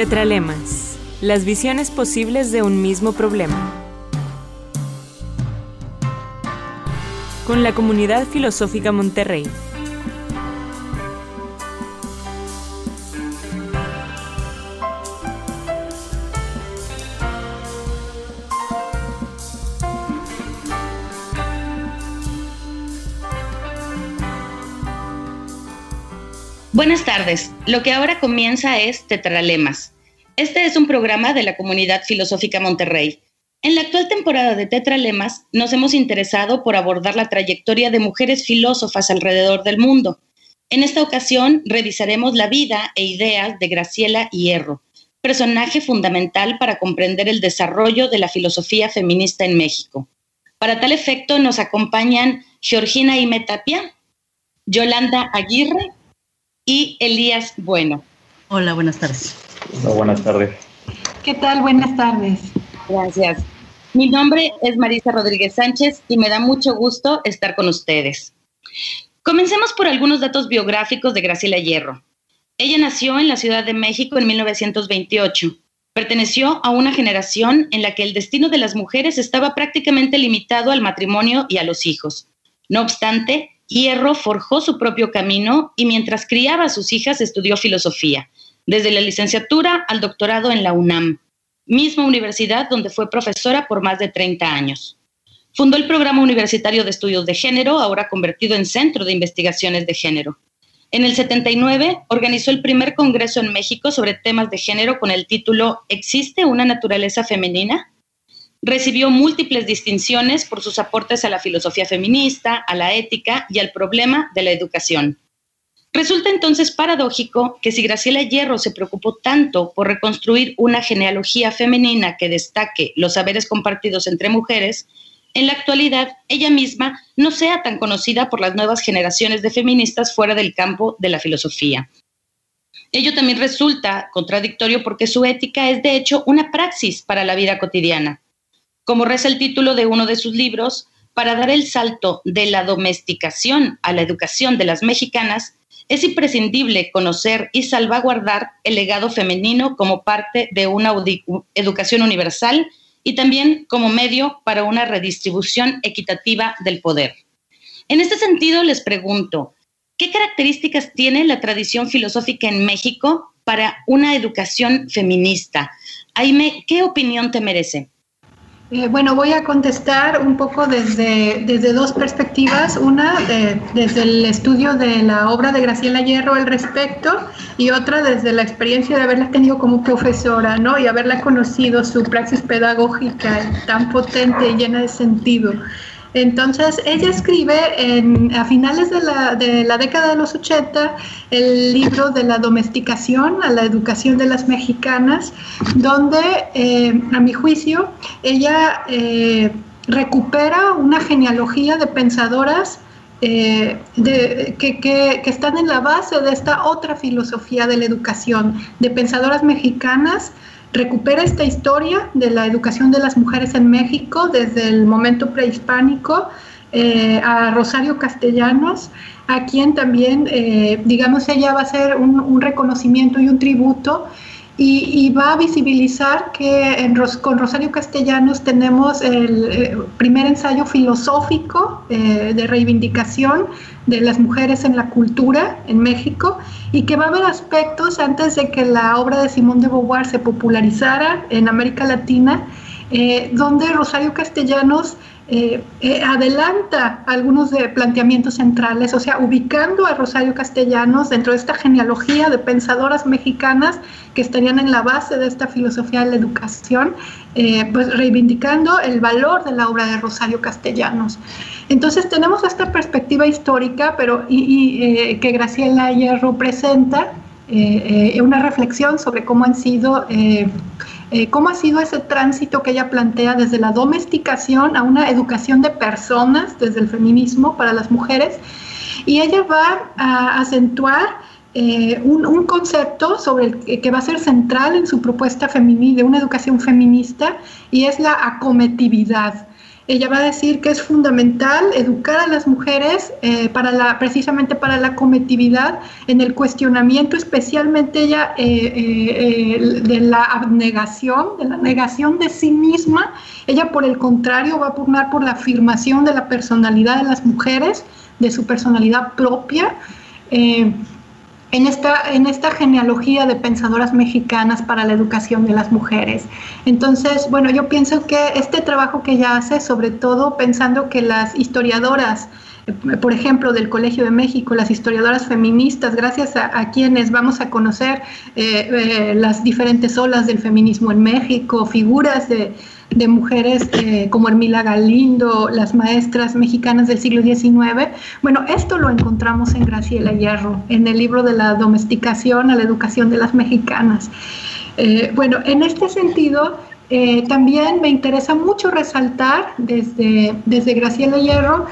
Tetralemas, las visiones posibles de un mismo problema. Con la comunidad filosófica Monterrey. Buenas tardes. Lo que ahora comienza es Tetralemas. Este es un programa de la comunidad filosófica Monterrey. En la actual temporada de Tetralemas nos hemos interesado por abordar la trayectoria de mujeres filósofas alrededor del mundo. En esta ocasión revisaremos la vida e ideas de Graciela Hierro, personaje fundamental para comprender el desarrollo de la filosofía feminista en México. Para tal efecto nos acompañan Georgina Imetapia, Yolanda Aguirre y Elías Bueno. Hola, buenas tardes. Hola, buenas tardes. ¿Qué tal? Buenas tardes. Gracias. Mi nombre es Marisa Rodríguez Sánchez y me da mucho gusto estar con ustedes. Comencemos por algunos datos biográficos de Graciela Hierro. Ella nació en la Ciudad de México en 1928. Perteneció a una generación en la que el destino de las mujeres estaba prácticamente limitado al matrimonio y a los hijos. No obstante, Hierro forjó su propio camino y mientras criaba a sus hijas estudió filosofía, desde la licenciatura al doctorado en la UNAM, misma universidad donde fue profesora por más de 30 años. Fundó el Programa Universitario de Estudios de Género, ahora convertido en Centro de Investigaciones de Género. En el 79 organizó el primer congreso en México sobre temas de género con el título ¿Existe una naturaleza femenina? Recibió múltiples distinciones por sus aportes a la filosofía feminista, a la ética y al problema de la educación. Resulta entonces paradójico que si Graciela Hierro se preocupó tanto por reconstruir una genealogía femenina que destaque los saberes compartidos entre mujeres, en la actualidad ella misma no sea tan conocida por las nuevas generaciones de feministas fuera del campo de la filosofía. Ello también resulta contradictorio porque su ética es de hecho una praxis para la vida cotidiana. Como reza el título de uno de sus libros, para dar el salto de la domesticación a la educación de las mexicanas, es imprescindible conocer y salvaguardar el legado femenino como parte de una educación universal y también como medio para una redistribución equitativa del poder. En este sentido, les pregunto, ¿qué características tiene la tradición filosófica en México para una educación feminista? Aime, ¿qué opinión te merece? Eh, bueno, voy a contestar un poco desde, desde dos perspectivas. Una, desde el estudio de la obra de Graciela Hierro al respecto y otra desde la experiencia de haberla tenido como profesora, ¿no? Y haberla conocido, su praxis pedagógica tan potente y llena de sentido. Entonces, ella escribe a finales de la, década de los 80 el libro de la domesticación a la educación de las mexicanas, donde, eh, a mi juicio, ella eh, recupera una genealogía de pensadoras eh, que, que, están en la base de esta otra filosofía de la educación, de pensadoras mexicanas recupera esta historia de la educación de las mujeres en México desde el momento prehispánico eh, a Rosario Castellanos, a quien también, eh, digamos, ella va a hacer un, reconocimiento y un tributo y, va a visibilizar que con Rosario Castellanos tenemos el eh, primer ensayo filosófico de reivindicación de las mujeres en la cultura en México y que va a haber aspectos antes de que la obra de Simón de Beauvoir se popularizara en América Latina, eh, donde Rosario Castellanos eh, eh, adelanta algunos de planteamientos centrales, o sea, ubicando a Rosario Castellanos dentro de esta genealogía de pensadoras mexicanas que estarían en la base de esta filosofía de la educación, pues reivindicando el valor de la obra de Rosario Castellanos. Entonces tenemos esta perspectiva histórica, pero eh, que Graciela Hierro presenta, eh, eh, una reflexión sobre cómo han sido, cómo ha sido ese tránsito que ella plantea desde la domesticación a una educación de personas, desde el feminismo para las mujeres, y ella va a acentuar un, concepto sobre el que va a ser central en su propuesta de una educación feminista y es la acometividad. Ella va a decir que es fundamental educar a las mujeres eh, para la, precisamente para la cometividad en el cuestionamiento, especialmente ella eh, eh, de la abnegación, de la negación de sí misma. Ella, por el contrario, va a pugnar por la afirmación de la personalidad de las mujeres, de su personalidad propia en esta, en esta genealogía de pensadoras mexicanas para la educación de las mujeres. Entonces, bueno, yo pienso que este trabajo que ella hace, sobre todo pensando que las historiadoras, eh, por ejemplo, del Colegio de México, las historiadoras feministas, gracias a, quienes vamos a conocer eh, eh, las diferentes olas del feminismo en México, figuras de, de mujeres eh, como Hermila Galindo, las maestras mexicanas del siglo XIX. Bueno, esto lo encontramos en Graciela Hierro, en el libro de la domesticación a la educación de las mexicanas. Eh, bueno, en este sentido, eh, también me interesa mucho resaltar desde, desde Graciela Hierro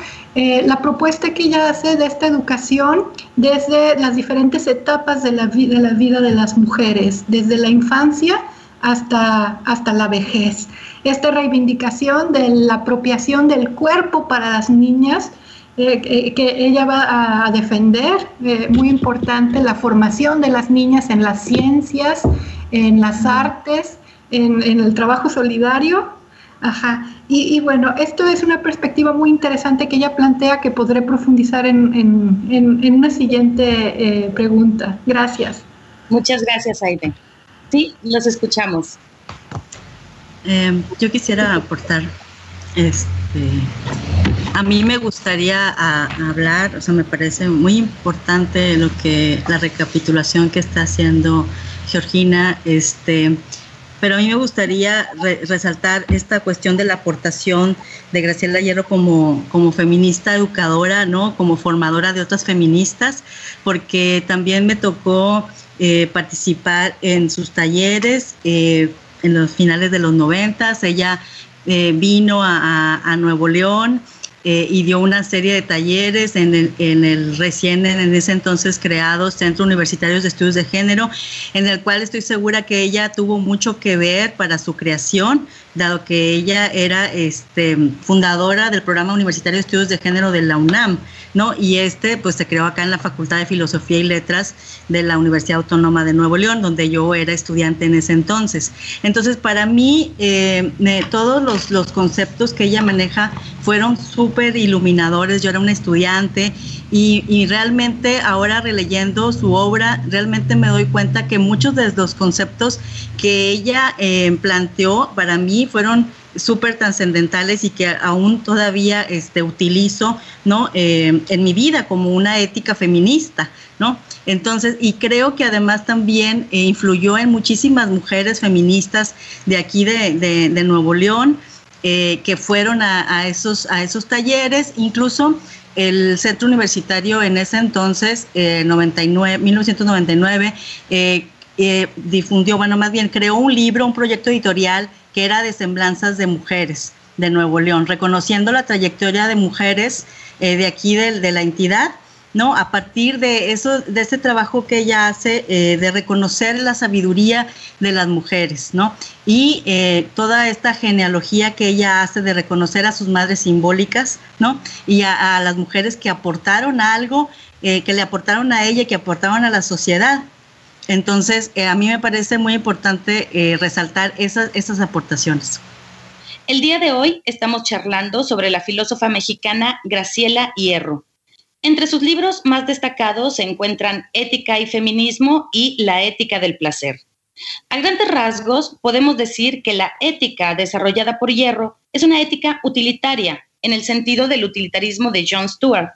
la propuesta que ella hace de esta educación desde las diferentes etapas de la, de la vida de las mujeres, desde la infancia hasta, hasta la vejez esta reivindicación de la apropiación del cuerpo para las niñas, eh, que ella va a defender, eh, muy importante, la formación de las niñas en las ciencias, en las artes, en, el trabajo solidario. Ajá. Y, bueno, esto es una perspectiva muy interesante que ella plantea que podré profundizar en, una siguiente eh, pregunta. Gracias. Muchas gracias, Aide. Sí, los escuchamos. Em, yo quisiera aportar, este, a mí me gustaría hablar, o sea, me parece muy importante lo que la recapitulación que está haciendo Georgina, este, pero a mí me gustaría resaltar esta cuestión de la aportación de Graciela Hierro como, como feminista educadora, ¿no? Como formadora de otras feministas, porque también me tocó eh, participar en sus talleres. Eh, en los finales de los noventas. Ella eh, vino a, Nuevo León eh, y dio una serie de talleres en el, recién, en ese entonces creado Centro Universitario de Estudios de Género, en el cual estoy segura que ella tuvo mucho que ver para su creación dado que ella era este, fundadora del programa universitario de estudios de género de la UNAM, ¿no? Y este pues se creó acá en la Facultad de Filosofía y Letras de la Universidad Autónoma de Nuevo León, donde yo era estudiante en ese entonces. Entonces, para mí, eh, todos los, los conceptos que ella maneja fueron súper iluminadores. Yo era una estudiante y, realmente ahora releyendo su obra, realmente me doy cuenta que muchos de los conceptos que ella eh, planteó para mí fueron súper trascendentales y que aún todavía este, utilizo ¿no? Eh, en mi vida como una ética feminista. ¿no? Entonces, y creo que además también eh, influyó en muchísimas mujeres feministas de aquí de, Nuevo León. que fueron a, esos, a esos talleres, incluso el centro universitario en ese entonces, 99, eh, 1999, eh, eh, difundió, bueno, más bien creó un libro, un proyecto editorial que era de semblanzas de mujeres de Nuevo León, reconociendo la trayectoria de mujeres de aquí de la entidad ¿no? A partir de eso, de ese trabajo que ella hace, eh, de reconocer la sabiduría de las mujeres, ¿no? Y eh, toda esta genealogía que ella hace de reconocer a sus madres simbólicas, ¿no? Y a, las mujeres que aportaron algo, eh, que le aportaron a ella, que aportaron a la sociedad. Entonces, a mí me parece muy importante resaltar esas, esas aportaciones. El día de hoy estamos charlando sobre la filósofa mexicana Graciela Hierro entre sus libros más destacados se encuentran Ética y Feminismo y La Ética del Placer. A grandes rasgos, podemos decir que la ética desarrollada por Hierro es una ética utilitaria, en el sentido del utilitarismo de John Stuart,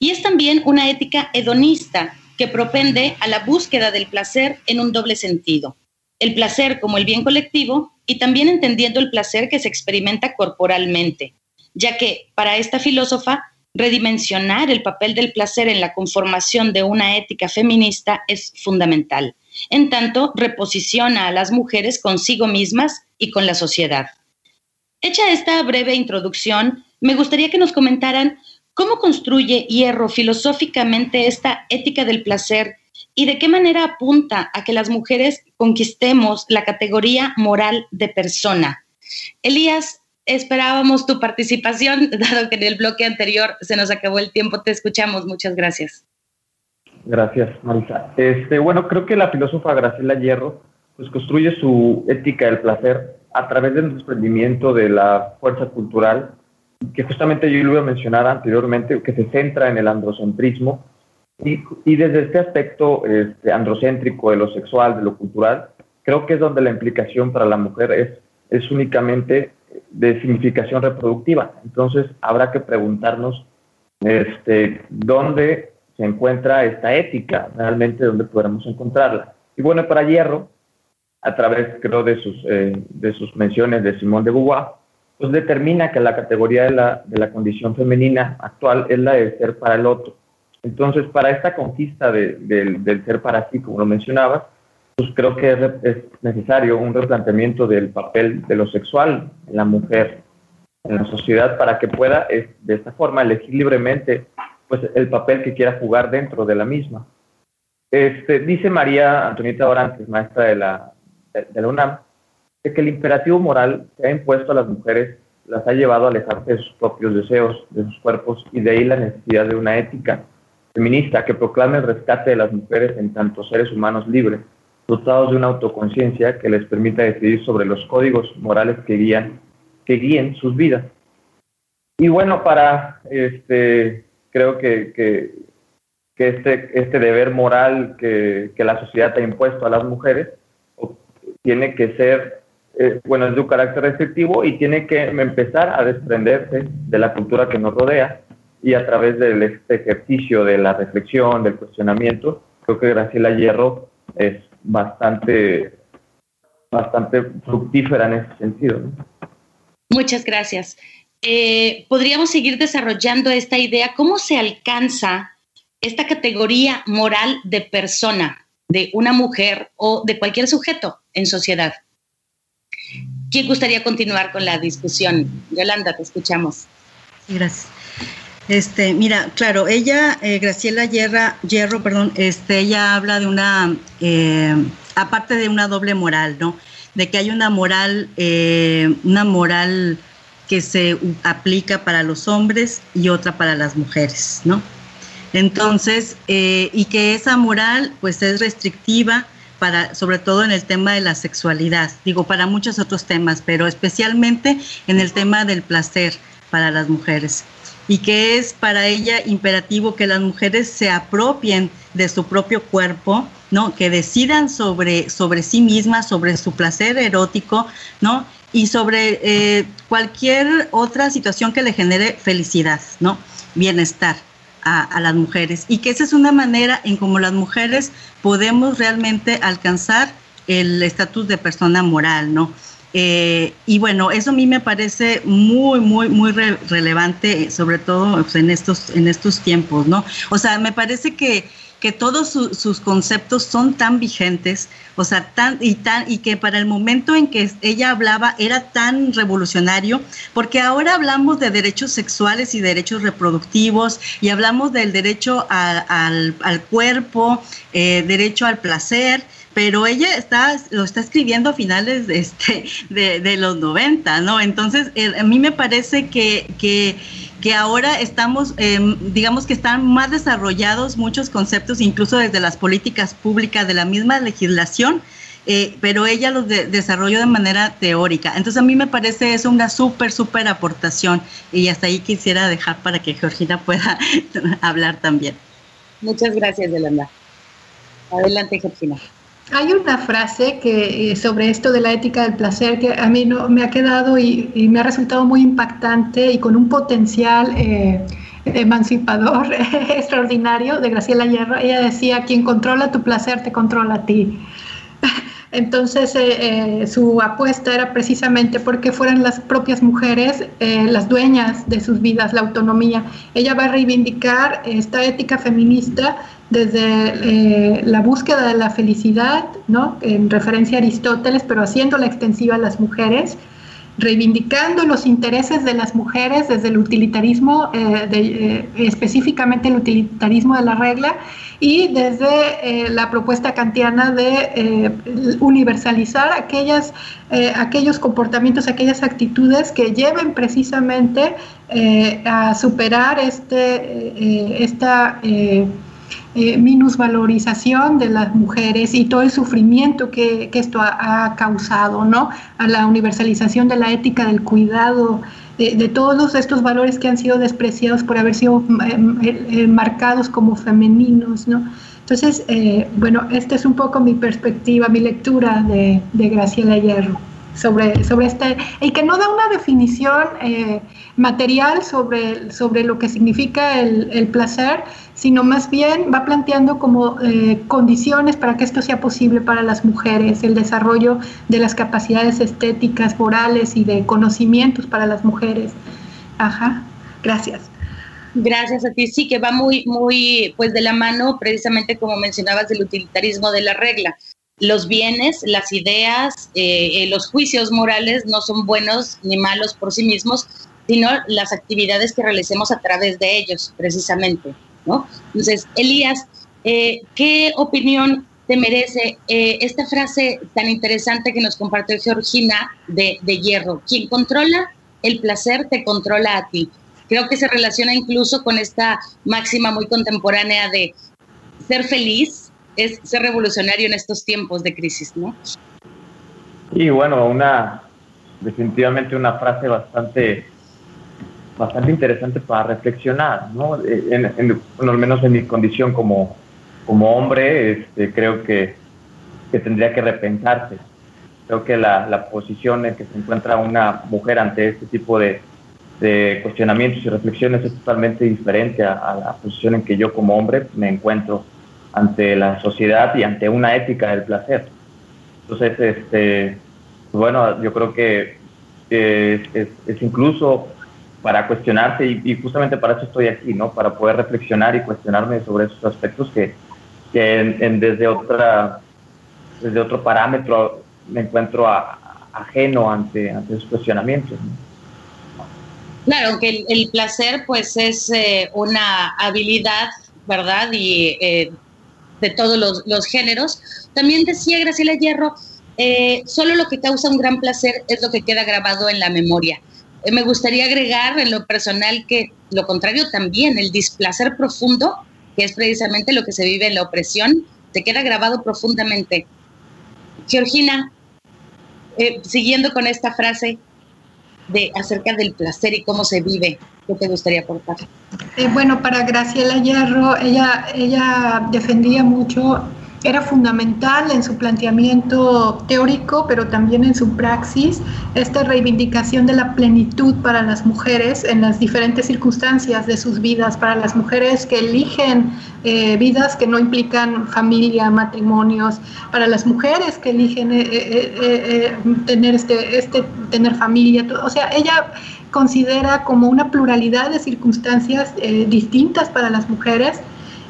y es también una ética hedonista que propende a la búsqueda del placer en un doble sentido. El placer como el bien colectivo y también entendiendo el placer que se experimenta corporalmente, ya que para esta filósofa redimensionar el papel del placer en la conformación de una ética feminista es fundamental. En tanto, reposiciona a las mujeres consigo mismas y con la sociedad. Hecha esta breve introducción, me gustaría que nos comentaran cómo construye Hierro filosóficamente esta ética del placer y de qué manera apunta a que las mujeres conquistemos la categoría moral de persona. Elías, esperábamos tu participación, dado que en el bloque anterior se nos acabó el tiempo. Te escuchamos. Muchas gracias. Gracias, Marisa. Este, bueno, creo que la filósofa Graciela Hierro pues, construye su ética del placer a través del desprendimiento de la fuerza cultural, que justamente yo lo iba a mencionar anteriormente, que se centra en el androcentrismo, y, y desde este aspecto este, androcéntrico de lo sexual, de lo cultural, creo que es donde la implicación para la mujer es, es únicamente de significación reproductiva. Entonces habrá que preguntarnos este, dónde se encuentra esta ética, realmente dónde podremos encontrarla. Y bueno, para Hierro, a través, creo, de sus, eh, de sus menciones de Simón de Beauvoir, pues determina que la categoría de la, de la condición femenina actual es la de ser para el otro. Entonces, para esta conquista de, del ser para sí, como lo mencionabas, pues creo que es, necesario un replanteamiento del papel de lo sexual en la mujer en la sociedad para que pueda de esta forma elegir libremente pues el papel que quiera jugar dentro de la misma. Este, dice María Antonieta Orantes, maestra de la, de, la UNAM, que el imperativo moral que ha impuesto a las mujeres las ha llevado a alejarse de sus propios deseos, de sus cuerpos, y de ahí la necesidad de una ética feminista que proclame el rescate de las mujeres en tanto seres humanos libres, dotados de una autoconciencia que les permita decidir sobre los códigos morales que guían, que guíen sus vidas. Y bueno, para este, creo que, que, que este, este deber moral que, que la sociedad ha impuesto a las mujeres, tiene que ser, eh, bueno, es de un carácter restrictivo y tiene que empezar a desprenderse de la cultura que nos rodea y a través de este ejercicio de la reflexión, del cuestionamiento, creo que Graciela Hierro es bastante, bastante fructífera en ese sentido. Muchas gracias. Eh, podríamos seguir desarrollando esta idea. ¿Cómo se alcanza esta categoría moral de persona? de una mujer o de cualquier sujeto en sociedad. ¿Quién gustaría continuar con la discusión? Yolanda, te escuchamos. Gracias. Este, mira, claro, ella, eh, Graciela Hierro, perdón, este, ella habla de una, eh, aparte de una doble moral, ¿no? De que hay una moral, eh, una moral que se aplica para los hombres y otra para las mujeres, ¿no? Entonces, eh, y que esa moral pues es restrictiva para, sobre todo en el tema de la sexualidad, digo, para muchos otros temas, pero especialmente en el tema del placer para las mujeres. Y que es para ella imperativo que las mujeres se apropien de su propio cuerpo, ¿no? Que decidan sobre, sobre sí mismas, sobre su placer erótico, ¿no? Y sobre eh, cualquier otra situación que le genere felicidad, ¿no? Bienestar a, las mujeres y que esa es una manera en cómo las mujeres podemos realmente alcanzar el estatus de persona moral, ¿no? Eh, y bueno, eso a mí me parece muy, muy, muy relevante, sobre todo pues, en, estos, en estos tiempos, ¿no? O sea, me parece que que todos sus conceptos son tan vigentes, o sea, tan y tan y que para el momento en que ella hablaba era tan revolucionario, porque ahora hablamos de derechos sexuales y derechos reproductivos y hablamos del derecho al, cuerpo, eh, derecho al placer, pero ella está, lo está escribiendo a finales de, este, de, los 90, ¿no? Entonces, eh, a mí me parece que, que que ahora estamos, em, digamos que están más desarrollados muchos conceptos, incluso desde las políticas públicas de la misma legislación, eh, pero ella los desarrolló de manera teórica. Entonces a mí me parece eso una súper, súper aportación y hasta ahí quisiera dejar para que Georgina pueda hablar también. Muchas gracias, Yolanda. Adelante, Georgina. Hay una frase que eh, sobre esto de la ética del placer que a mí no, me ha quedado y, me ha resultado muy impactante y con un potencial eh, emancipador extraordinario de Graciela Hierro. Ella decía, quien controla tu placer te controla a ti. Entonces eh, su apuesta era precisamente porque fueran las propias mujeres las dueñas de sus vidas, la autonomía. Ella va a reivindicar esta ética feminista desde eh, la búsqueda de la felicidad, ¿no? en referencia a Aristóteles, pero haciéndola extensiva a las mujeres, reivindicando los intereses de las mujeres desde el utilitarismo, eh, eh, específicamente el utilitarismo de la regla, y desde eh, la propuesta kantiana de universalizar aquellos comportamientos, aquellas actitudes que lleven precisamente a superar este, esta eh, minusvalorización de las mujeres y todo el sufrimiento que, esto ha, causado, ¿no? A la universalización de la ética del cuidado, de, todos estos valores que han sido despreciados por haber sido eh, eh, marcados como femeninos, ¿no? Entonces, bueno, esta es un poco mi perspectiva, mi lectura de, de Graciela Hierro sobre, sobre este, y que no da una definición material sobre, sobre lo que significa el, el placer, sino más bien va planteando como eh, condiciones para que esto sea posible para las mujeres, el desarrollo de las capacidades estéticas, morales y de conocimientos para las mujeres. Ajá, gracias. Gracias a ti. Sí, que va muy, muy, pues de la mano, precisamente como mencionabas, del utilitarismo de la regla. Los bienes, las ideas, eh, eh, los juicios morales no son buenos ni malos por sí mismos, sino las actividades que realicemos a través de ellos, precisamente. Entonces, Elías, eh, ¿qué opinión te merece eh, esta frase tan interesante que nos compartió Georgina de, Hierro? Quien controla el placer te controla a ti. Creo que se relaciona incluso con esta máxima muy contemporánea de ser feliz es ser revolucionario en estos tiempos de crisis, ¿no? Y bueno, una definitivamente una frase bastante bastante interesante para reflexionar, ¿no? En, al menos en mi condición como, como hombre, este, creo que, que, tendría que repensarse. Creo que la, la, posición en que se encuentra una mujer ante este tipo de, de cuestionamientos y reflexiones es totalmente diferente a, la posición en que yo como hombre me encuentro ante la sociedad y ante una ética del placer. Entonces, este, bueno, yo creo que es, es, incluso para cuestionarse y, justamente para eso estoy aquí, ¿no? Para poder reflexionar y cuestionarme sobre esos aspectos que, en, desde, otra, desde otro parámetro me encuentro ajeno ante, ante esos cuestionamientos. Claro, que el, placer pues es eh, una habilidad, ¿verdad? Y eh, de todos los, géneros. También decía Graciela Hierro, eh, solo lo que causa un gran placer es lo que queda grabado en la memoria. Eh, me gustaría agregar en lo personal que lo contrario también, el displacer profundo, que es precisamente lo que se vive en la opresión, se queda grabado profundamente. Georgina, eh, siguiendo con esta frase de acerca del placer y cómo se vive, ¿qué te gustaría aportar? Eh, bueno, para Graciela Hierro, ella, ella defendía mucho era fundamental en su planteamiento teórico, pero también en su praxis, esta reivindicación de la plenitud para las mujeres en las diferentes circunstancias de sus vidas, para las mujeres que eligen eh, vidas que no implican familia, matrimonios, para las mujeres que eligen eh, eh, tener, este, este, tener familia, o sea, ella considera como una pluralidad de circunstancias distintas para las mujeres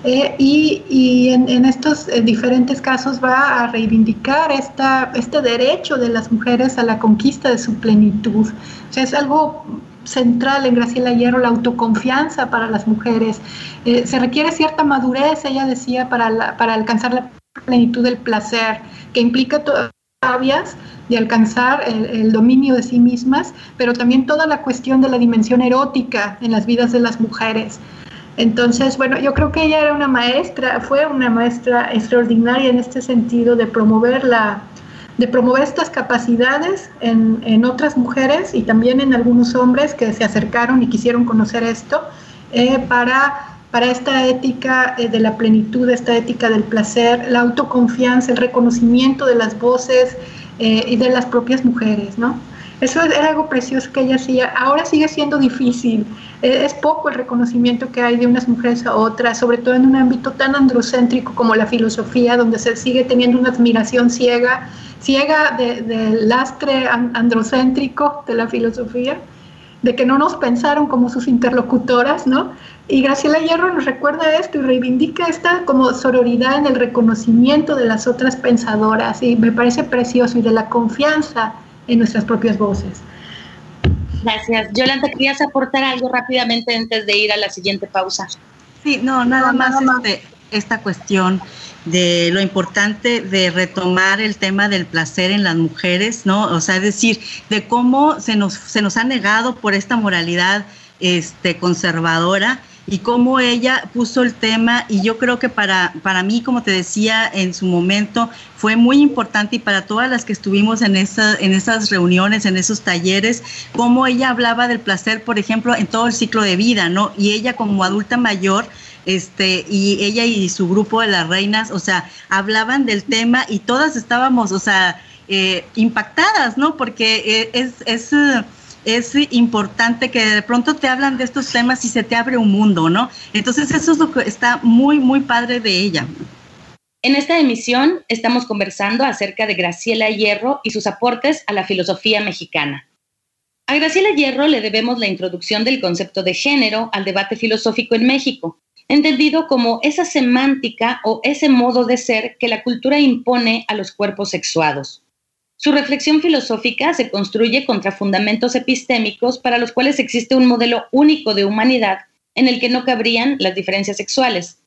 eh, y, en, estos eh, diferentes casos va a reivindicar esta, este derecho de las mujeres a la conquista de su plenitud. O sea, es algo central en Graciela Hierro, la autoconfianza para las mujeres. Eh, se requiere cierta madurez, ella decía, para, para alcanzar la plenitud del placer, que implica todavía de alcanzar el, el, dominio de sí mismas, pero también toda la cuestión de la dimensión erótica en las vidas de las mujeres. Entonces, bueno, yo creo que ella era una maestra, fue una maestra extraordinaria en este sentido de promover la, de promover estas capacidades en, en, otras mujeres y también en algunos hombres que se acercaron y quisieron conocer esto eh, para, para esta ética eh, de la plenitud, esta ética del placer, la autoconfianza, el reconocimiento de las voces eh, y de las propias mujeres, ¿no? Eso era algo precioso que ella hacía. Ahora sigue siendo difícil. Eh, es poco el reconocimiento que hay de unas mujeres a otras, sobre todo en un ámbito tan androcéntrico como la filosofía, donde se sigue teniendo una admiración ciega, ciega del lastre androcéntrico de la filosofía, de que no nos pensaron como sus interlocutoras, ¿no? Y Graciela Hierro nos recuerda esto y reivindica esta como sororidad en el reconocimiento de las otras pensadoras, y me parece precioso, y de la confianza en nuestras propias voces. Gracias. Yolanda, ¿querías aportar algo rápidamente antes de ir a la siguiente pausa? Sí, no, nada más este, esta cuestión de lo importante de retomar el tema del placer en las mujeres, ¿no? O sea, es decir, de cómo se nos, se nos ha negado por esta moralidad este, conservadora y cómo ella puso el tema y yo creo que para, para mí, como te decía en su momento, fue muy importante y para todas las que estuvimos en, esa, en esas reuniones, en esos talleres, cómo ella hablaba del placer, por ejemplo, en todo el ciclo de vida, ¿no? Y ella como adulta mayor, este, y ella y su grupo de las reinas, o sea, hablaban del tema y todas estábamos, o sea, eh, impactadas, ¿no? Porque eh, es, es es importante que de pronto te hablan de estos temas y se te abre un mundo, ¿no? Entonces eso es lo que está muy, muy padre de ella. En esta emisión estamos conversando acerca de Graciela Hierro y sus aportes a la filosofía mexicana. A Graciela Hierro le debemos la introducción del concepto de género al debate filosófico en México, entendido como esa semántica o ese modo de ser que la cultura impone a los cuerpos sexuados. Su reflexión filosófica se construye contra fundamentos epistémicos para los cuales existe un modelo único de humanidad en el que no cabrían las diferencias sexuales.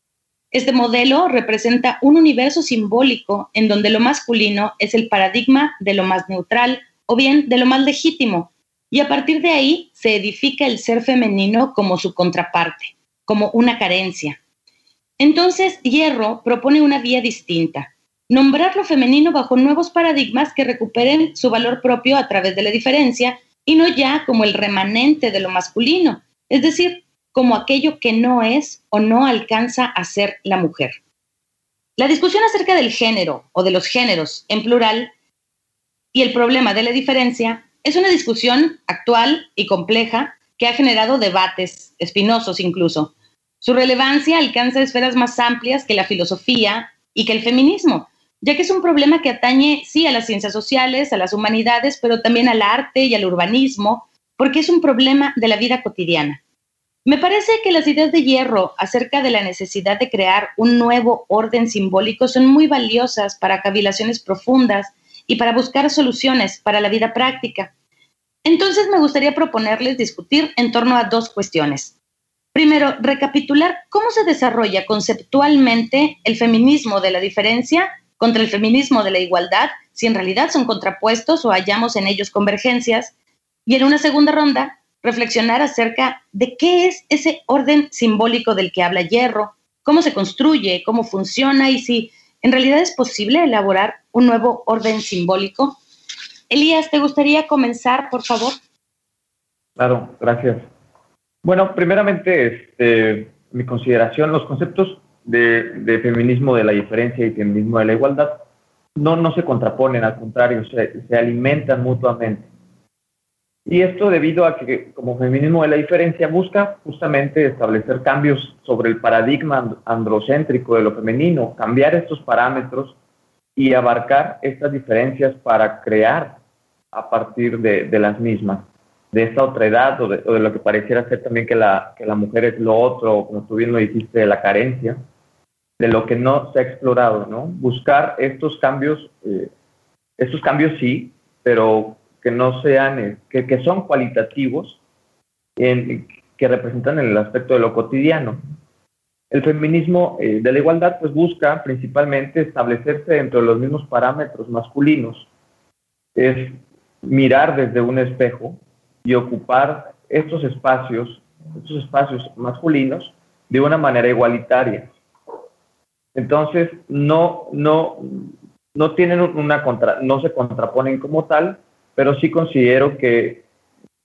Este modelo representa un universo simbólico en donde lo masculino es el paradigma de lo más neutral o bien de lo más legítimo, y a partir de ahí se edifica el ser femenino como su contraparte, como una carencia. Entonces, Hierro propone una vía distinta, nombrar lo femenino bajo nuevos paradigmas que recuperen su valor propio a través de la diferencia y no ya como el remanente de lo masculino, es decir, como aquello que no es o no alcanza a ser la mujer. La discusión acerca del género o de los géneros en plural y el problema de la diferencia es una discusión actual y compleja que ha generado debates espinosos incluso. Su relevancia alcanza esferas más amplias que la filosofía y que el feminismo, ya que es un problema que atañe, sí, a las ciencias sociales, a las humanidades, pero también al arte y al urbanismo, porque es un problema de la vida cotidiana. Me parece que las ideas de hierro acerca de la necesidad de crear un nuevo orden simbólico son muy valiosas para cavilaciones profundas y para buscar soluciones para la vida práctica. Entonces me gustaría proponerles discutir en torno a dos cuestiones. Primero, recapitular cómo se desarrolla conceptualmente el feminismo de la diferencia contra el feminismo de la igualdad, si en realidad son contrapuestos o hallamos en ellos convergencias. Y en una segunda ronda, reflexionar acerca de qué es ese orden simbólico del que habla Hierro, cómo se construye, cómo funciona y si en realidad es posible elaborar un nuevo orden simbólico. Elías, ¿te gustaría comenzar, por favor? Claro, gracias. Bueno, primeramente, este, mi consideración, los conceptos de, feminismo de la diferencia y feminismo de la igualdad no, se contraponen, al contrario, se, alimentan mutuamente. Y esto debido a que como feminismo de la diferencia busca justamente establecer cambios sobre el paradigma androcéntrico de lo femenino, cambiar estos parámetros y abarcar estas diferencias para crear a partir de las mismas, de esta otra edad o de, lo que pareciera ser también que la, que la mujer es lo otro, como tú bien lo dijiste, de la carencia de lo que no se ha explorado, ¿no? Buscar estos cambios, eh, estos cambios sí, pero que no sean, eh, que, que, son cualitativos, que representan el aspecto de lo cotidiano. El feminismo eh, de la igualdad pues busca principalmente establecerse dentro de los mismos parámetros masculinos, es mirar desde un espejo y ocupar estos espacios, estos espacios masculinos de una manera igualitaria. Entonces, no, no, no tienen una contra, no se contraponen como tal, pero sí considero que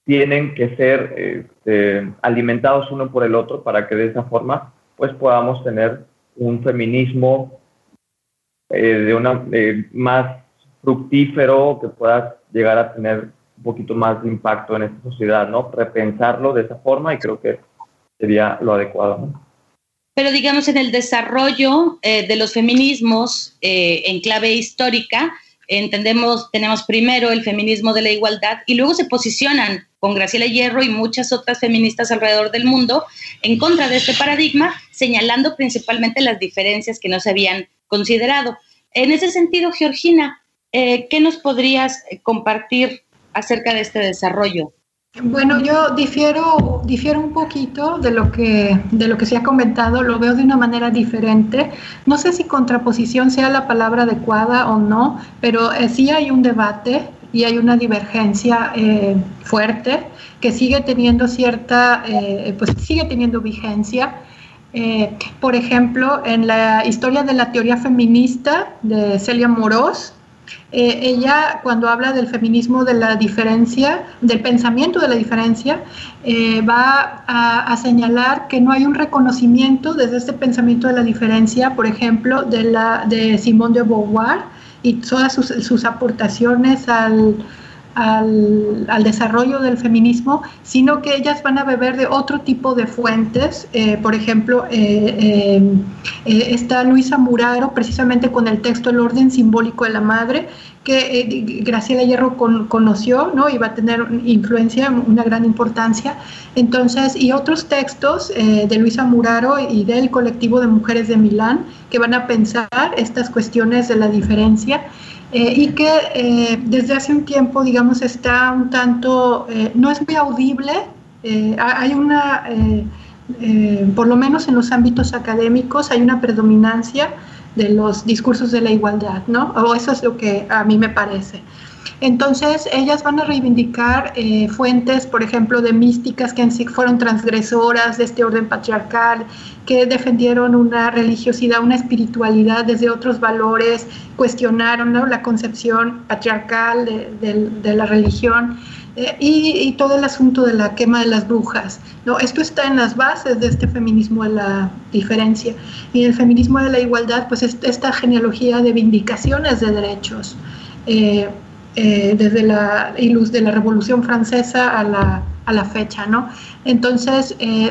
tienen que ser este, alimentados uno por el otro para que de esa forma pues podamos tener un feminismo eh, de una más fructífero que pueda llegar a tener un poquito más de impacto en esta sociedad, ¿no? Repensarlo de esa forma y creo que sería lo adecuado. ¿no? pero digamos en el desarrollo eh, de los feminismos eh, en clave histórica, entendemos, tenemos primero el feminismo de la igualdad y luego se posicionan con Graciela Hierro y muchas otras feministas alrededor del mundo en contra de este paradigma, señalando principalmente las diferencias que no se habían considerado. En ese sentido, Georgina, eh, ¿qué nos podrías compartir acerca de este desarrollo? Bueno, yo difiero, difiero un poquito de lo, que, de lo que se ha comentado, lo veo de una manera diferente. No sé si contraposición sea la palabra adecuada o no, pero eh, sí hay un debate y hay una divergencia eh, fuerte que sigue teniendo cierta, eh, pues sigue teniendo vigencia. por ejemplo, en la historia de la teoría feminista de Celia Moros, eh, ella cuando habla del feminismo de la diferencia, del pensamiento de la diferencia, eh, va a, señalar que no hay un reconocimiento desde este pensamiento de la diferencia, por ejemplo, de, de Simone de Beauvoir y todas sus aportaciones al, al, desarrollo del feminismo, sino que ellas van a beber de otro tipo de fuentes. Eh, por ejemplo, eh, eh, está Luisa Muraro precisamente con el texto El orden simbólico de la madre, que Graciela Hierro conoció, ¿no? Y va a tener influencia, una gran importancia. Entonces, y otros textos de Luisa Muraro y del colectivo de mujeres de Milán, que van a pensar estas cuestiones de la diferencia. Eh, y que eh, desde hace un tiempo, digamos, está un tanto, eh, no es muy audible, hay una, por lo menos en los ámbitos académicos, hay una predominancia de los discursos de la igualdad, ¿no? O eso es lo que a mí me parece. Entonces, ellas van a reivindicar eh, fuentes, por ejemplo, de místicas que en sí fueron transgresoras de este orden patriarcal, que defendieron una religiosidad, una espiritualidad desde otros valores, cuestionaron la concepción patriarcal de, la religión. Eh, y, todo el asunto de la quema de las brujas. ¿no? Esto está en las bases de este feminismo de la diferencia. Y el feminismo de la igualdad, pues es esta genealogía de vindicaciones de derechos. Eh, eh, desde la luz de la Revolución Francesa a la, a la fecha, ¿no? Entonces, eh,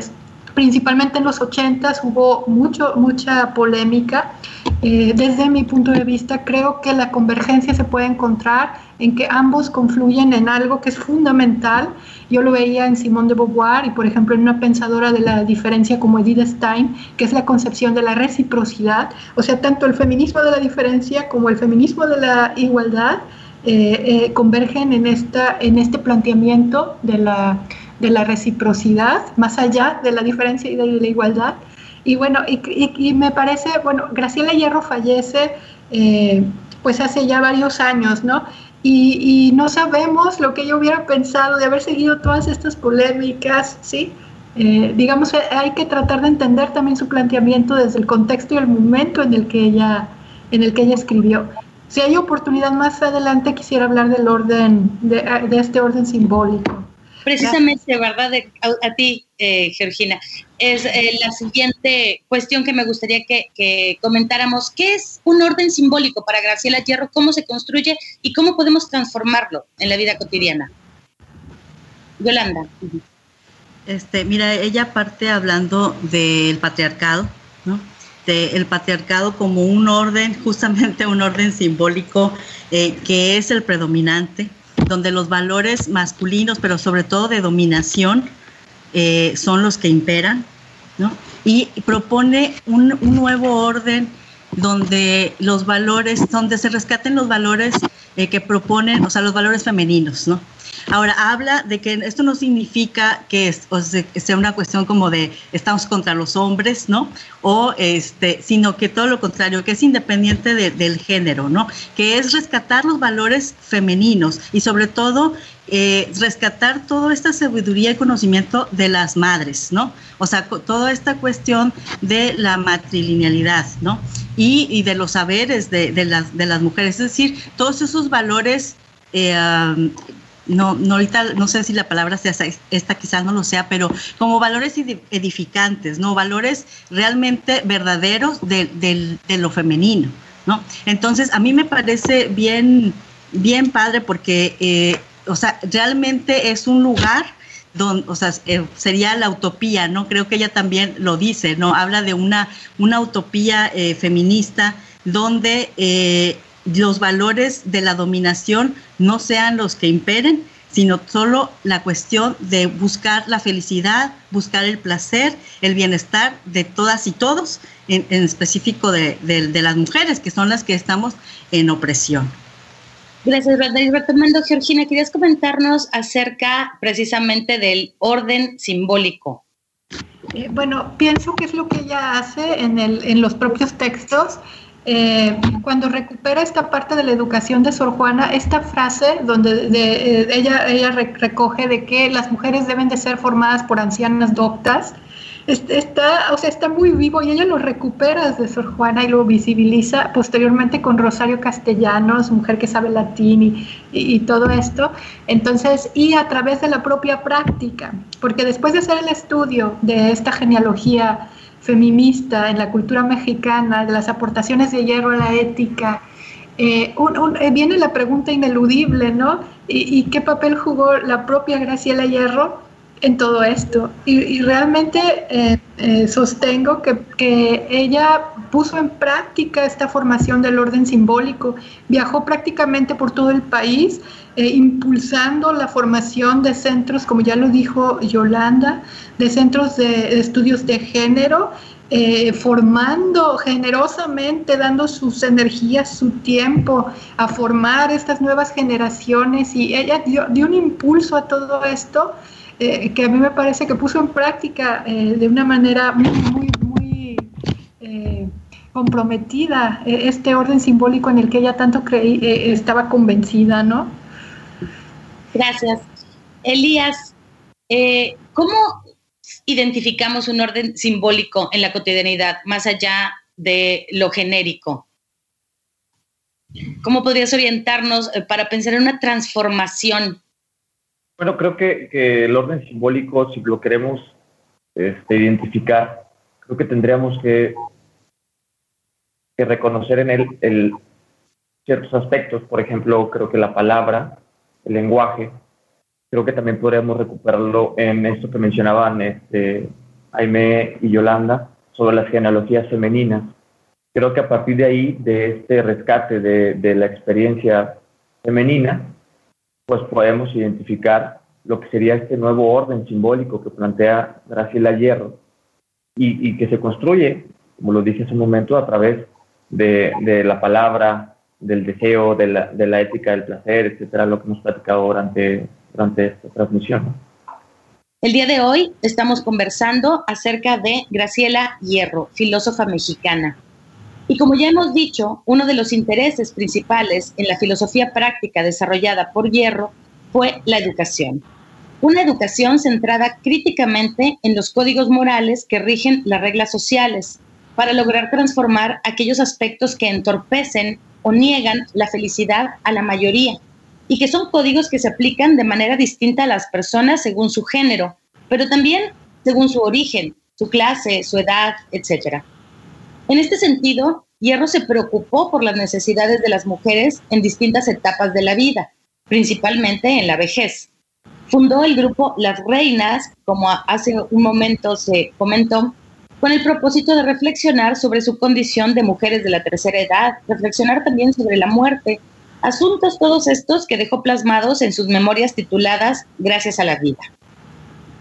principalmente en los 80 hubo mucho, mucha polémica. Eh, desde mi punto de vista, creo que la convergencia se puede encontrar en que ambos confluyen en algo que es fundamental. Yo lo veía en Simone de Beauvoir y, por ejemplo, en una pensadora de la diferencia como Edith Stein, que es la concepción de la reciprocidad. O sea, tanto el feminismo de la diferencia como el feminismo de la igualdad eh, eh, convergen en, esta, en este planteamiento de la, de la reciprocidad, más allá de la diferencia y de la igualdad. Y bueno, y, me parece, bueno, Graciela Hierro fallece eh, pues hace ya varios años, ¿no? Y, no sabemos lo que yo hubiera pensado de haber seguido todas estas polémicas, ¿sí? digamos, hay que tratar de entender también su planteamiento desde el contexto y el momento en el que ella, en el que ella escribió. Si hay oportunidad más adelante, quisiera hablar del orden, de, este orden simbólico. Precisamente, ¿verdad? a, ti, eh, Georgina, es eh, la siguiente cuestión que me gustaría que, comentáramos. ¿Qué es un orden simbólico para Graciela Hierro? ¿Cómo se construye y cómo podemos transformarlo en la vida cotidiana? Yolanda. Este, mira, ella parte hablando del patriarcado, ¿no? El patriarcado como un orden, justamente un orden simbólico eh, que es el predominante, donde los valores masculinos, pero sobre todo de dominación, eh, son los que imperan, ¿no? Y propone un, un, nuevo orden donde los valores, donde se rescaten los valores eh, que proponen, o sea, los valores femeninos, ¿no? Ahora, habla de que esto no significa que sea una cuestión como de estamos contra los hombres, ¿no? O este, sino que todo lo contrario, que es independiente del género, ¿no? Que es rescatar los valores femeninos y sobre todo eh, rescatar toda esta sabiduría y conocimiento de las madres, ¿no? O sea, toda esta cuestión de la matrilinealidad, ¿no? Y, de los saberes de, las, de las mujeres, es decir, todos esos valores eh, no, no ahorita no sé si la palabra sea esta, quizás no lo sea, pero como valores edificantes, ¿no? Valores realmente verdaderos de, lo femenino, ¿no? Entonces, a mí me parece bien, bien padre porque, eh, o sea, realmente es un lugar donde, o sea, eh, sería la utopía, ¿no? Creo que ella también lo dice, ¿no? Habla de una, una utopía eh, feminista donde los valores de la dominación no sean los que imperen, sino solo la cuestión de buscar la felicidad, buscar el placer, el bienestar de todas y todos, en, específico de, las mujeres, que son las que estamos en opresión. Gracias, Y retomando, Georgina, ¿querías comentarnos acerca precisamente del orden simbólico? Eh, bueno, pienso que es lo que ella hace en, el, en los propios textos. Eh, cuando recupera esta parte de la educación de Sor Juana, esta frase donde eh, ella, ella recoge de que las mujeres deben de ser formadas por ancianas doctas, está, o sea, está muy vivo y ella lo recupera de Sor Juana y lo visibiliza posteriormente con Rosario Castellanos, mujer que sabe latín y, todo esto. Entonces, y a través de la propia práctica, porque después de hacer el estudio de esta genealogía feminista en la cultura mexicana, de las aportaciones de hierro a la ética, eh, eh, viene la pregunta ineludible, ¿no? ¿Y, qué papel jugó la propia Graciela Hierro en todo esto. Y, realmente eh, eh, sostengo que, que, ella puso en práctica esta formación del orden simbólico, viajó prácticamente por todo el país, eh, impulsando la formación de centros, como ya lo dijo Yolanda, de centros de, estudios de género. formando generosamente, dando sus energías, su tiempo a formar estas nuevas generaciones y ella dio, dio un impulso a todo esto eh, que a mí me parece que puso en práctica eh, de una manera muy, eh, comprometida este orden simbólico en el que ella tanto creí, estaba convencida, ¿no? Gracias. Elías, ¿cómo identificamos un orden simbólico en la cotidianidad, más allá de lo genérico? ¿Cómo podrías orientarnos para pensar en una transformación bueno, creo que, el orden simbólico, si lo queremos este, identificar, creo que tendríamos que, reconocer en él el, ciertos aspectos. Por ejemplo, creo que la palabra, el lenguaje, creo que también podríamos recuperarlo en esto que mencionaban este, Aime y Yolanda sobre las genealogías femeninas. Creo que a partir de ahí, de este rescate de, de la experiencia femenina, pues podemos identificar lo que sería este nuevo orden simbólico que plantea Graciela Hierro y, que se construye, como lo dije hace un momento, a través de, la palabra, del deseo, de la, ética del placer, etcétera, lo que hemos platicado durante, durante esta transmisión. El día de hoy estamos conversando acerca de Graciela Hierro, filósofa mexicana. Y como ya hemos dicho, uno de los intereses principales en la filosofía práctica desarrollada por Hierro fue la educación. Una educación centrada críticamente en los códigos morales que rigen las reglas sociales para lograr transformar aquellos aspectos que entorpecen o niegan la felicidad a la mayoría y que son códigos que se aplican de manera distinta a las personas según su género, pero también según su origen, su clase, su edad, etc. En este sentido, Hierro se preocupó por las necesidades de las mujeres en distintas etapas de la vida, principalmente en la vejez. Fundó el grupo Las Reinas, como hace un momento se comentó, con el propósito de reflexionar sobre su condición de mujeres de la tercera edad, reflexionar también sobre la muerte, asuntos todos estos que dejó plasmados en sus memorias tituladas Gracias a la vida.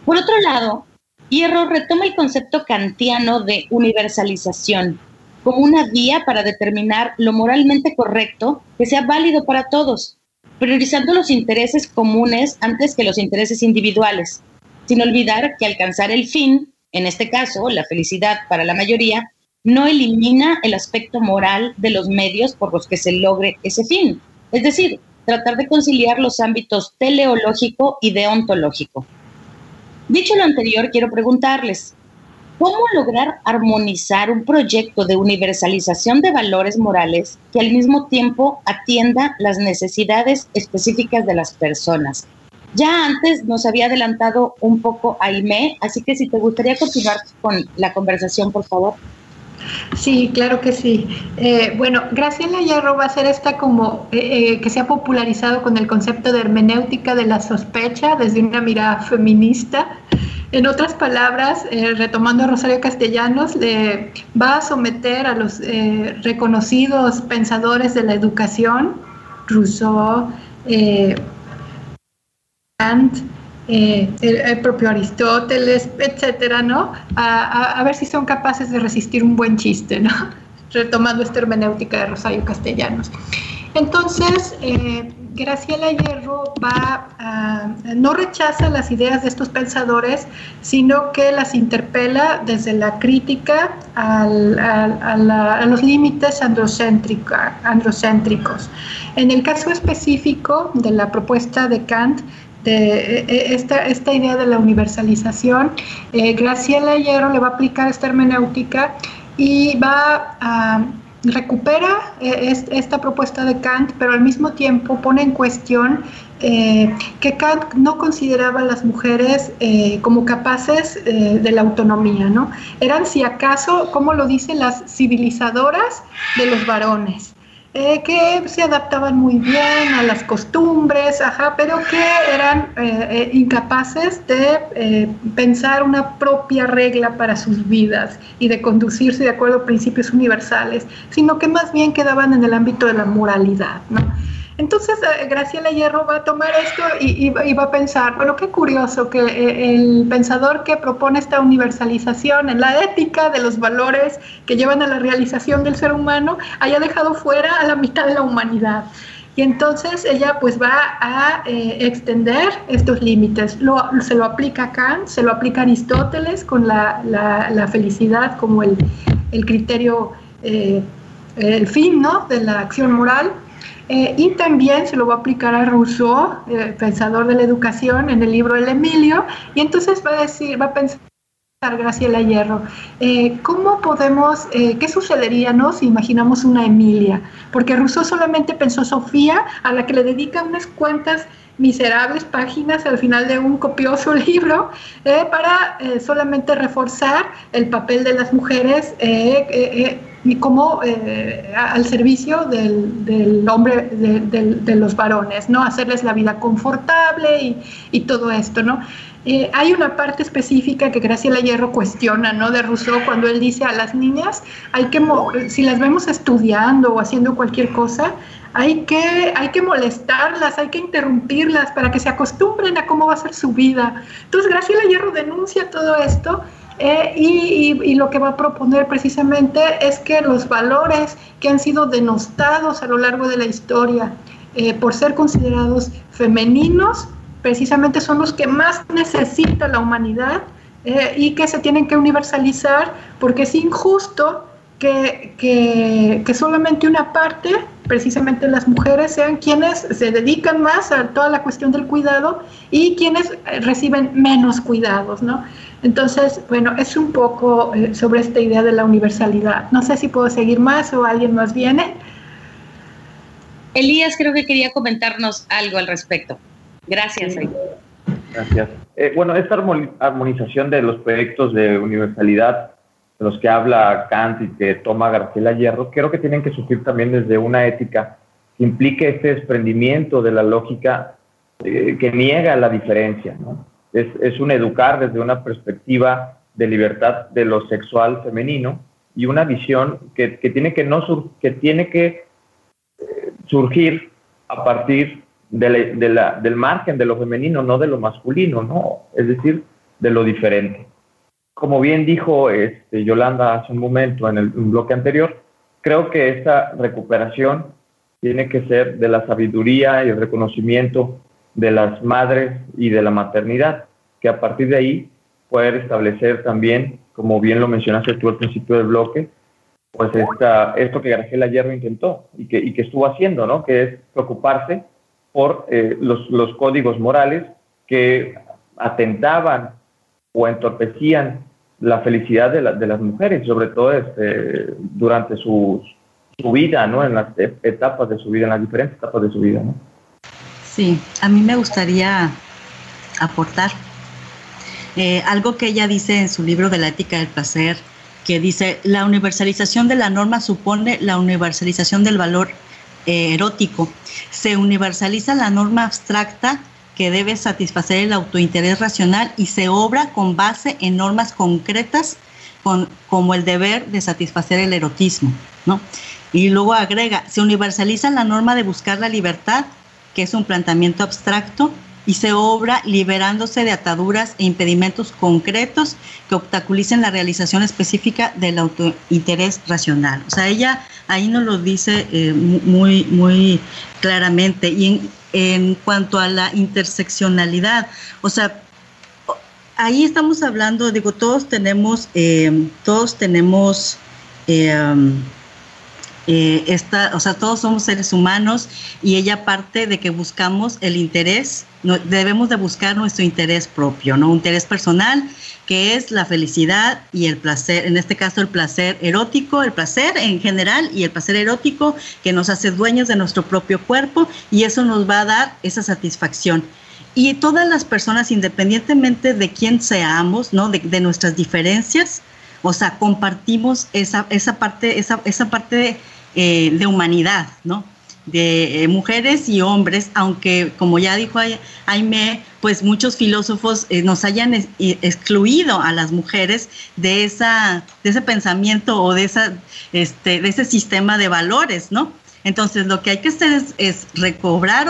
Por otro lado, Hierro retoma el concepto kantiano de universalización como una vía para determinar lo moralmente correcto que sea válido para todos, priorizando los intereses comunes antes que los intereses individuales, sin olvidar que alcanzar el fin, en este caso la felicidad para la mayoría, no elimina el aspecto moral de los medios por los que se logre ese fin, es decir, tratar de conciliar los ámbitos teleológico y deontológico. Dicho lo anterior, quiero preguntarles, ¿cómo lograr armonizar un proyecto de universalización de valores morales que al mismo tiempo atienda las necesidades específicas de las personas? Ya antes nos había adelantado un poco Aime, así que si te gustaría continuar con la conversación, por favor. Sí, claro que sí. Eh, bueno, Graciela Hierro va a ser esta como eh, eh, que se ha popularizado con el concepto de hermenéutica de la sospecha desde una mirada feminista. En otras palabras, retomando a Rosario Castellanos, le va a someter a los reconocidos pensadores de la educación, Rousseau, Kant, eh, el, propio Aristóteles, etcétera, ¿no? A, ver si son capaces de resistir un buen chiste, ¿no? Retomando esta hermenéutica de Rosario Castellanos. Entonces, eh, Graciela Hierro va no rechaza las ideas de estos pensadores, sino que las interpela desde la crítica a, los límites androcéntricos. En el caso específico de la propuesta de Kant, de e, e, esta, esta idea de la universalización, eh, Graciela Hierro le va a aplicar esta hermenéutica y va a recupera eh, esta propuesta de Kant, pero al mismo tiempo pone en cuestión eh, que Kant no consideraba a las mujeres eh, como capaces de la autonomía, ¿no? Eran, si acaso, como lo dicen, las civilizadoras de los varones. Eh, que se adaptaban muy bien a las costumbres, ajá, pero que eran eh, eh, incapaces de pensar una propia regla para sus vidas y de conducirse de acuerdo a principios universales, sino que más bien quedaban en el ámbito de la moralidad, ¿no? Entonces, eh, Graciela Hierro va a tomar esto y, va a pensar, bueno, qué curioso que eh, el pensador que propone esta universalización en la ética de los valores que llevan a la realización del ser humano haya dejado fuera a la mitad de la humanidad. Y entonces ella pues va a eh, extender estos límites. se lo aplica a Kant, se lo aplica a Aristóteles con la, felicidad como el, criterio, el fin ¿no? de la acción moral eh, y también se lo va a aplicar a Rousseau, eh, pensador de la educación, en el libro El Emilio, y entonces va a decir, va a pensar Graciela Hierro, eh, ¿cómo podemos, qué sucedería ¿no? si imaginamos una Emilia? Porque Rousseau solamente pensó Sofía, a la que le dedica unas cuantas miserables páginas al final de un copioso libro para solamente reforzar el papel de las mujeres y como eh, al servicio del, hombre, de, los varones, ¿no? Hacerles la vida confortable y, todo esto, ¿no? Eh, hay una parte específica que Graciela Hierro cuestiona, ¿no? De Rousseau cuando él dice a las niñas, hay que, si las vemos estudiando o haciendo cualquier cosa, hay que, hay que molestarlas, hay que interrumpirlas para que se acostumbren a cómo va a ser su vida. Entonces Graciela Hierro denuncia todo esto eh, y, lo que va a proponer precisamente es que los valores que han sido denostados a lo largo de la historia eh, por ser considerados femeninos, precisamente son los que más necesita la humanidad eh, y que se tienen que universalizar porque es injusto que, que, solamente una parte, precisamente las mujeres, sean quienes se dedican más a toda la cuestión del cuidado y quienes reciben menos cuidados, ¿no? Entonces, bueno, es un poco eh, sobre esta idea de la universalidad. No sé si puedo seguir más o alguien más viene. Elías creo que quería comentarnos algo al respecto. Gracias. Gracias. Eh, bueno, esta armonización de los proyectos de universalidad de los que habla Kant y que toma García Hierro, creo que tienen que surgir también desde una ética que implique este desprendimiento de la lógica eh, que niega la diferencia, ¿no? es, un educar desde una perspectiva de libertad de lo sexual femenino y una visión que, tiene que, no que, tiene que eh, surgir a partir del margen de lo femenino, no de lo masculino, ¿no? es decir, de lo diferente. Como bien dijo este, Yolanda hace un momento en el bloque anterior, creo que esta recuperación tiene que ser de la sabiduría y el reconocimiento de las madres y de la maternidad, que a partir de ahí poder establecer también, como bien lo mencionaste tú al principio del bloque, pues esta, esto que Graciela Hierro intentó y que, y que estuvo haciendo, ¿no? que es preocuparse por eh, los, los, códigos morales que atentaban o entorpecían la felicidad de, de las mujeres, sobre todo este, durante su, su vida, ¿no? en las etapas de su vida, en las diferentes etapas de su vida. Sí, a mí me gustaría aportar eh, algo que ella dice en su libro de la ética del placer, que dice, la universalización de la norma supone la universalización del valor eh, erótico. Se universaliza la norma abstracta que debe satisfacer el autointerés racional y se obra con base en normas concretas como el deber de satisfacer el erotismo. ¿no? Y luego agrega, se universaliza la norma de buscar la libertad que es un planteamiento abstracto, y se obra liberándose de ataduras e impedimentos concretos que obstaculicen la realización específica del autointerés racional. O sea, ella ahí nos lo dice eh, muy, muy claramente. Y en cuanto a la interseccionalidad. O sea, ahí estamos hablando, digo, todos tenemos, eh, todos tenemos eh, eh, esta, o sea, todos somos seres humanos y ella parte de que buscamos el interés, no, debemos de buscar nuestro interés propio, ¿no? Un interés personal que es la felicidad y el placer, en este caso el placer erótico, el placer en general y el placer erótico que nos hace dueños de nuestro propio cuerpo y eso nos va a dar esa satisfacción. Y todas las personas, independientemente de quién seamos, ¿no? de, nuestras diferencias, o sea, compartimos esa, esa parte, esa, esa parte eh, de humanidad, ¿no? de eh, mujeres y hombres, aunque como ya dijo Jaime, pues muchos filósofos eh, nos hayan excluido a las mujeres de, esa, de ese pensamiento o de, esa, este, de ese sistema de valores, ¿no? Entonces lo que hay que hacer es, recobrar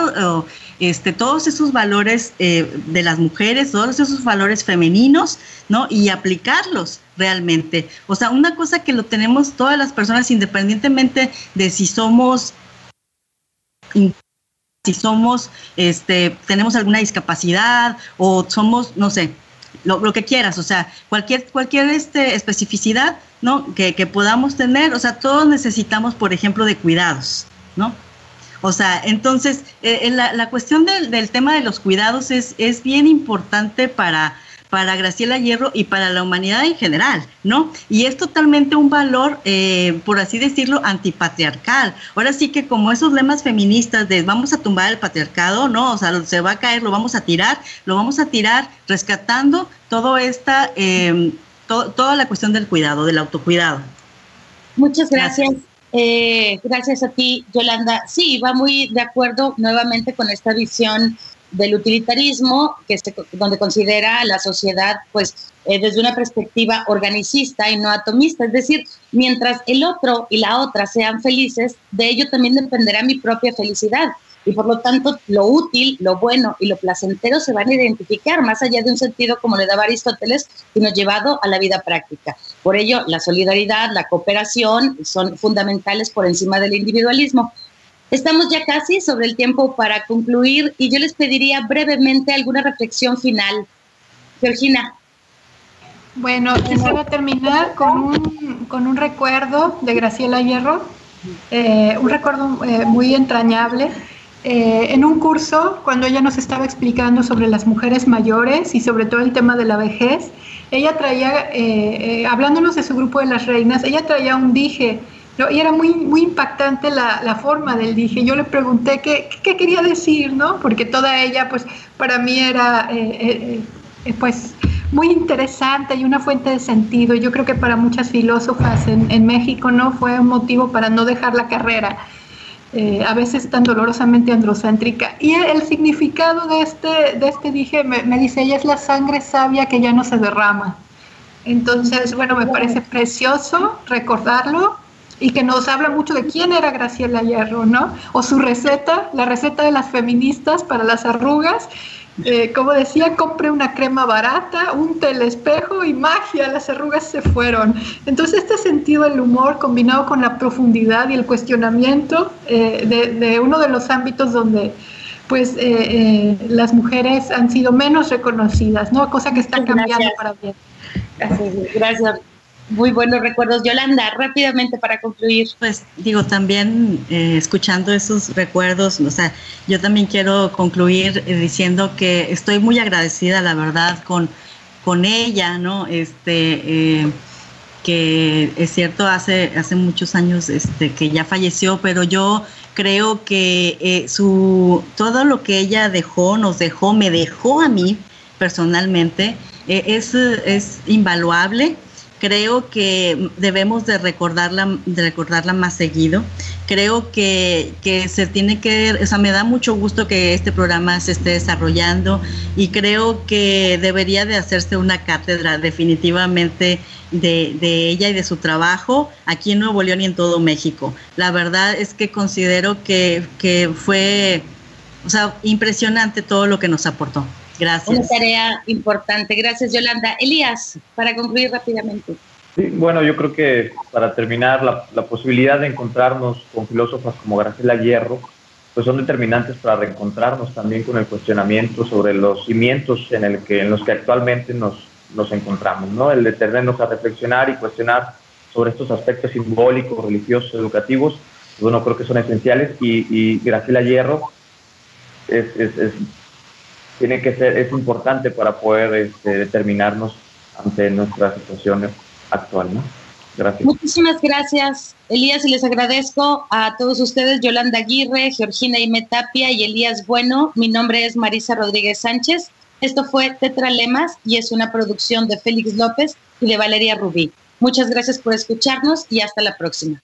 este, todos esos valores de las mujeres, todos esos valores femeninos, ¿no? Y aplicarlos realmente. O sea, una cosa que lo tenemos todas las personas independientemente de si somos si somos, este, tenemos alguna discapacidad o somos, no sé, lo, que quieras, o sea, cualquier, cualquier este, especificidad, ¿no? Que, podamos tener, o sea, todos necesitamos, por ejemplo, de cuidados, ¿no? O sea, entonces, eh, la, la, cuestión del, tema de los cuidados es, bien importante para, Graciela Hierro y para la humanidad en general, ¿no? Y es totalmente un valor, eh, por así decirlo, antipatriarcal. Ahora sí que como esos lemas feministas de vamos a tumbar el patriarcado, ¿no? O sea, se va a caer, lo vamos a tirar, lo vamos a tirar rescatando todo esta, toda la cuestión del cuidado, del autocuidado. Muchas gracias. Eh, gracias a ti, Yolanda. Sí, va muy de acuerdo nuevamente con esta visión del utilitarismo, que se, donde considera a la sociedad pues eh, desde una perspectiva organicista y no atomista, es decir, mientras el otro y la otra sean felices, de ello también dependerá mi propia felicidad. Y por lo tanto, lo útil, lo bueno y lo placentero se van a identificar más allá de un sentido como le daba Aristóteles, sino llevado a la vida práctica. Por ello, la solidaridad, la cooperación son fundamentales por encima del individualismo. Estamos ya casi sobre el tiempo para concluir y yo les pediría brevemente alguna reflexión final. Georgina. Bueno, quisiera terminar con un, con un recuerdo de Graciela Hierro, eh, un recuerdo eh, muy entrañable. Eh, en un curso, cuando ella nos estaba explicando sobre las mujeres mayores y sobre todo el tema de la vejez, ella traía, hablándonos de su grupo de las reinas, ella traía un dije y era muy, muy impactante la, la, forma del dije. Yo le pregunté qué, qué, quería decir, ¿no? Porque toda ella, pues, para mí era, eh, eh, eh, pues, muy interesante y una fuente de sentido. Yo creo que para muchas filósofas en, en México, ¿no? Fue un motivo para no dejar la carrera. A veces tan dolorosamente androcéntrica. Y el, significado de este, de este dije, me, me dice, ella es la sangre sabia que ya no se derrama. Entonces, bueno, me parece precioso recordarlo y que nos habla mucho de quién era Graciela Hierro, ¿no? O su receta, la receta de las feministas para las arrugas. Eh, como decía, compré una crema barata, un telespejo y magia, las arrugas se fueron. Entonces este sentido del humor combinado con la profundidad y el cuestionamiento eh, de, uno de los ámbitos donde pues eh, las mujeres han sido menos reconocidas, ¿no? Cosa que está cambiando para bien. Gracias. Gracias muy buenos recuerdos. Yolanda, rápidamente para concluir. Pues digo, también eh, escuchando esos recuerdos, o sea, yo también quiero concluir eh, diciendo que estoy muy agradecida, la verdad, con, con ella, ¿no? Este, eh, que es cierto, hace, hace muchos años este, que ya falleció, pero yo creo que su, todo lo que ella dejó, nos dejó, me dejó a mí personalmente, es, es invaluable creo que debemos de recordarla, de recordarla más seguido. Creo que, se tiene que, o sea, me da mucho gusto que este programa se esté desarrollando y creo que debería de hacerse una cátedra definitivamente de, ella y de su trabajo aquí en Nuevo León y en todo México. La verdad es que considero que, que fue, o sea, impresionante todo lo que nos aportó. Gracias. Una tarea importante. Gracias, Yolanda. Elías, para concluir rápidamente. Sí, bueno, yo creo que para terminar, la, posibilidad de encontrarnos con filósofas como Graciela Hierro pues son determinantes para reencontrarnos también con el cuestionamiento sobre los cimientos en, el que, en los que actualmente nos, nos encontramos, ¿no? El detenernos a reflexionar y cuestionar sobre estos aspectos simbólicos, religiosos, educativos, bueno, creo que son esenciales y, y Graciela Hierro es, es, tiene que ser, es importante para poder este, determinarnos ante nuestra situación actual, ¿no? Gracias. Muchísimas gracias, Elías, y les agradezco a todos ustedes, Yolanda Aguirre, Georgina Imetapia y Elías Bueno. Mi nombre es Marisa Rodríguez Sánchez. Esto fue Tetralemas y es una producción de Félix López y de Valeria Rubí. Muchas gracias por escucharnos y hasta la próxima.